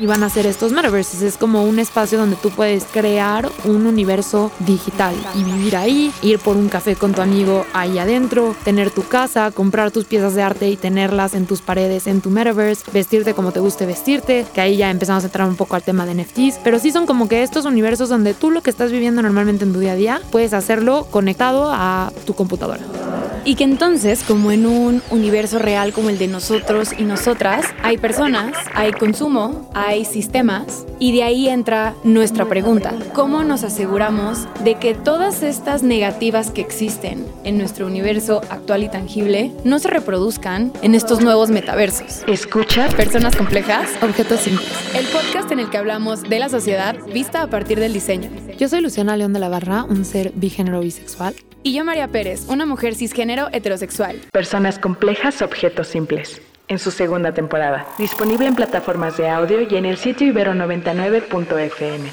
y van a ser estos metaverses. Es como un espacio donde tú puedes crear un universo digital y vivir ahí, ir por un café con tu amigo ahí adentro, tener tu casa, comprar tus piezas de arte y tenerlas en tus paredes en tu metaverse, vestirte como te guste vestirte, que ahí ya empezamos a entrar un poco al tema de NFTs, pero sí son como que estos universos donde tú lo que estás viviendo normalmente en tu día a día puedes hacerlo conectado a tu computadora. Y que entonces, como en un universo real como el de nosotros y nosotras, hay personas, hay consumo, hay sistemas, y de ahí entra nuestra pregunta. ¿Cómo nos aseguramos de que todas estas negativas que existen en nuestro universo actual y tangible no se reproduzcan en estos nuevos metaversos? Escucha Personas complejas, Objetos simples. el podcast en el que hablamos de la sociedad vista a partir del diseño. Yo soy Luciana León de la Barra, un ser bigénero bisexual. Y yo, María Pérez, una mujer cisgénero heterosexual. Personas complejas, objetos simples. En su segunda temporada. Disponible en plataformas de audio y en el sitio ibero99.fm.